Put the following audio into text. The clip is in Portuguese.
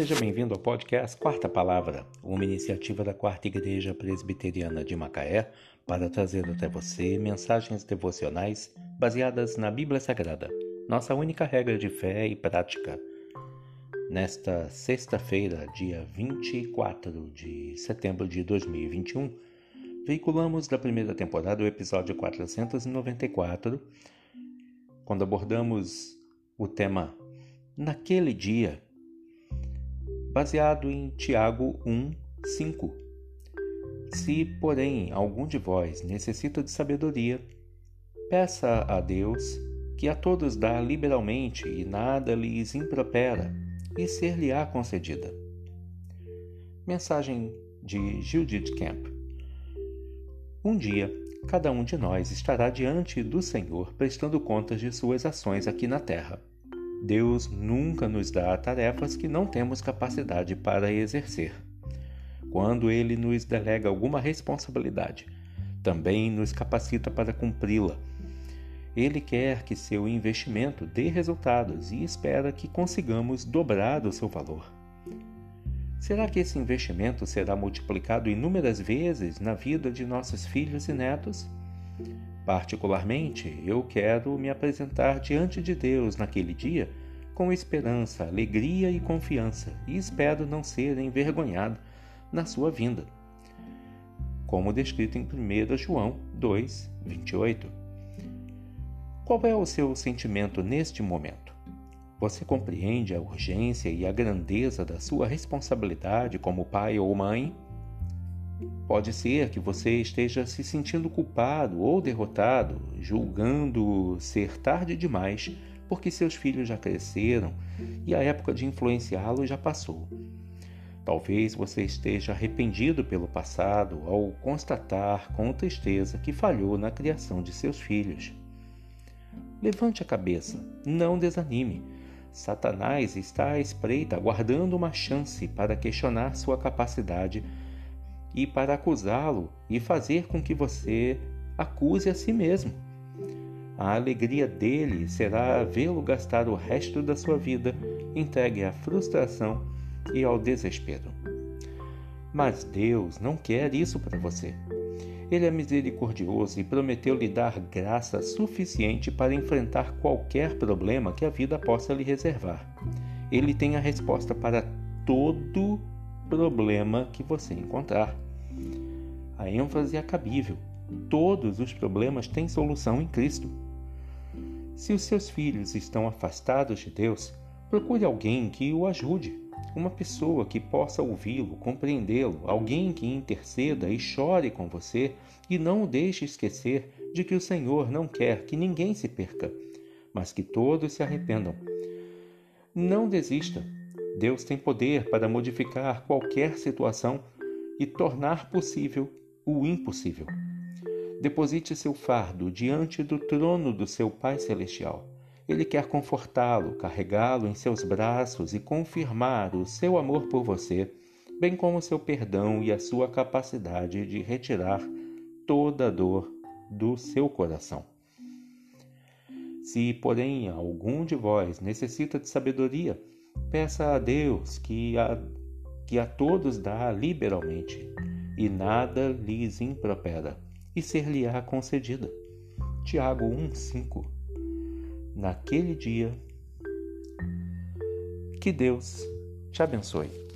Seja bem-vindo ao podcast Quarta Palavra, uma iniciativa da Quarta Igreja Presbiteriana de Macaé para trazer até você mensagens devocionais baseadas na Bíblia Sagrada, nossa única regra de fé e prática. Nesta sexta-feira, dia 24 de setembro de 2021, veiculamos da primeira temporada o episódio 494, quando abordamos o tema Naquele Dia baseado em Tiago 1, 5. Se, porém, algum de vós necessita de sabedoria, peça a Deus, que a todos dá liberalmente e nada lhes impropera, e ser-lhe-á concedida. Mensagem de Judith Camp. Um dia, cada um de nós estará diante do Senhor prestando contas de suas ações aqui na terra. Deus nunca nos dá tarefas que não temos capacidade para exercer. Quando Ele nos delega alguma responsabilidade, também nos capacita para cumpri-la. Ele quer que seu investimento dê resultados e espera que consigamos dobrar o seu valor. Será que esse investimento será multiplicado inúmeras vezes na vida de nossos filhos e netos? Particularmente, eu quero me apresentar diante de Deus naquele dia com esperança, alegria e confiança, e espero não ser envergonhado na sua vinda. Como descrito em 1 João 2, 28. Qual é o seu sentimento neste momento? Você compreende a urgência e a grandeza da sua responsabilidade como pai ou mãe? Pode ser que você esteja se sentindo culpado ou derrotado, julgando ser tarde demais, porque seus filhos já cresceram e a época de influenciá-los já passou. Talvez você esteja arrependido pelo passado ao constatar com tristeza que falhou na criação de seus filhos. Levante a cabeça, não desanime. Satanás está à espreita, aguardando uma chance para questionar sua capacidade e para acusá-lo e fazer com que você acuse a si mesmo. A alegria dele será vê-lo gastar o resto da sua vida entregue à frustração e ao desespero. Mas Deus não quer isso para você. Ele é misericordioso e prometeu lhe dar graça suficiente para enfrentar qualquer problema que a vida possa lhe reservar. Ele tem a resposta para todo problema que você encontrar. A ênfase é cabível. Todos os problemas têm solução em Cristo. Se os seus filhos estão afastados de Deus, procure alguém que o ajude, uma pessoa que possa ouvi-lo, compreendê-lo, alguém que interceda e chore com você e não o deixe esquecer de que o Senhor não quer que ninguém se perca, mas que todos se arrependam. Não desista. Deus tem poder para modificar qualquer situação e tornar possível o impossível. Deposite seu fardo diante do trono do seu Pai Celestial. Ele quer confortá-lo, carregá-lo em seus braços e confirmar o seu amor por você, bem como seu perdão e a sua capacidade de retirar toda a dor do seu coração. Se, porém, algum de vós necessita de sabedoria, peça a Deus que a, que a todos dá liberalmente, e nada lhes impropera, e ser-lhe-á concedida. Tiago 1,5 Naquele dia, que Deus te abençoe.